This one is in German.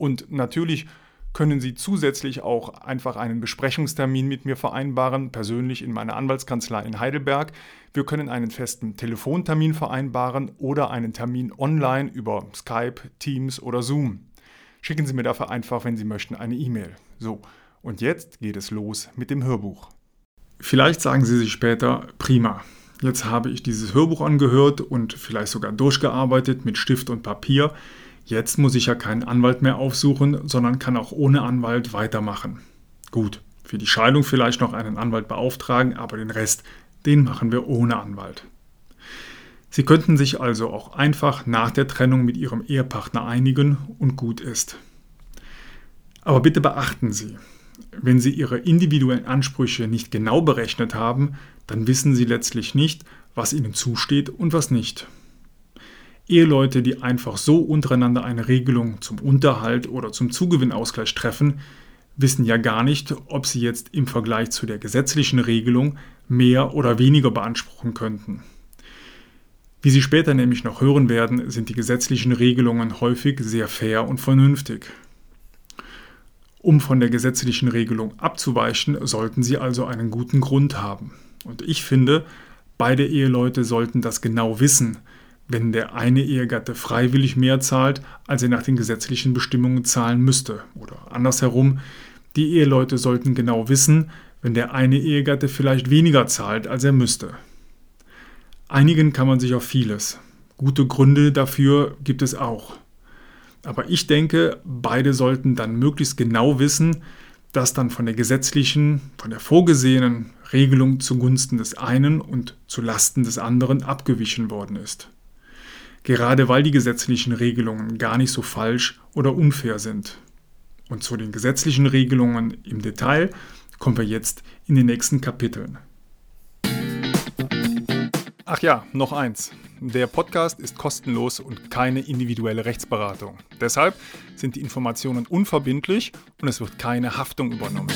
Und natürlich können Sie zusätzlich auch einfach einen Besprechungstermin mit mir vereinbaren, persönlich in meiner Anwaltskanzlei in Heidelberg. Wir können einen festen Telefontermin vereinbaren oder einen Termin online über Skype, Teams oder Zoom. Schicken Sie mir dafür einfach, wenn Sie möchten, eine E-Mail. So, und jetzt geht es los mit dem Hörbuch. Vielleicht sagen Sie sich später, prima. Jetzt habe ich dieses Hörbuch angehört und vielleicht sogar durchgearbeitet mit Stift und Papier. Jetzt muss ich ja keinen Anwalt mehr aufsuchen, sondern kann auch ohne Anwalt weitermachen. Gut, für die Scheidung vielleicht noch einen Anwalt beauftragen, aber den Rest, den machen wir ohne Anwalt. Sie könnten sich also auch einfach nach der Trennung mit Ihrem Ehepartner einigen und gut ist. Aber bitte beachten Sie, wenn Sie Ihre individuellen Ansprüche nicht genau berechnet haben, dann wissen Sie letztlich nicht, was Ihnen zusteht und was nicht. Eheleute, die einfach so untereinander eine Regelung zum Unterhalt oder zum Zugewinnausgleich treffen, wissen ja gar nicht, ob sie jetzt im Vergleich zu der gesetzlichen Regelung mehr oder weniger beanspruchen könnten. Wie Sie später nämlich noch hören werden, sind die gesetzlichen Regelungen häufig sehr fair und vernünftig. Um von der gesetzlichen Regelung abzuweichen, sollten Sie also einen guten Grund haben. Und ich finde, beide Eheleute sollten das genau wissen, wenn der eine Ehegatte freiwillig mehr zahlt, als er nach den gesetzlichen Bestimmungen zahlen müsste. Oder andersherum, die Eheleute sollten genau wissen, wenn der eine Ehegatte vielleicht weniger zahlt, als er müsste. Einigen kann man sich auf vieles. Gute Gründe dafür gibt es auch. Aber ich denke, beide sollten dann möglichst genau wissen, dass dann von der gesetzlichen, von der vorgesehenen Regelung zugunsten des einen und zu Lasten des anderen abgewichen worden ist gerade weil die gesetzlichen Regelungen gar nicht so falsch oder unfair sind. Und zu den gesetzlichen Regelungen im Detail kommen wir jetzt in den nächsten Kapiteln. Ach ja, noch eins. Der Podcast ist kostenlos und keine individuelle Rechtsberatung. Deshalb sind die Informationen unverbindlich und es wird keine Haftung übernommen.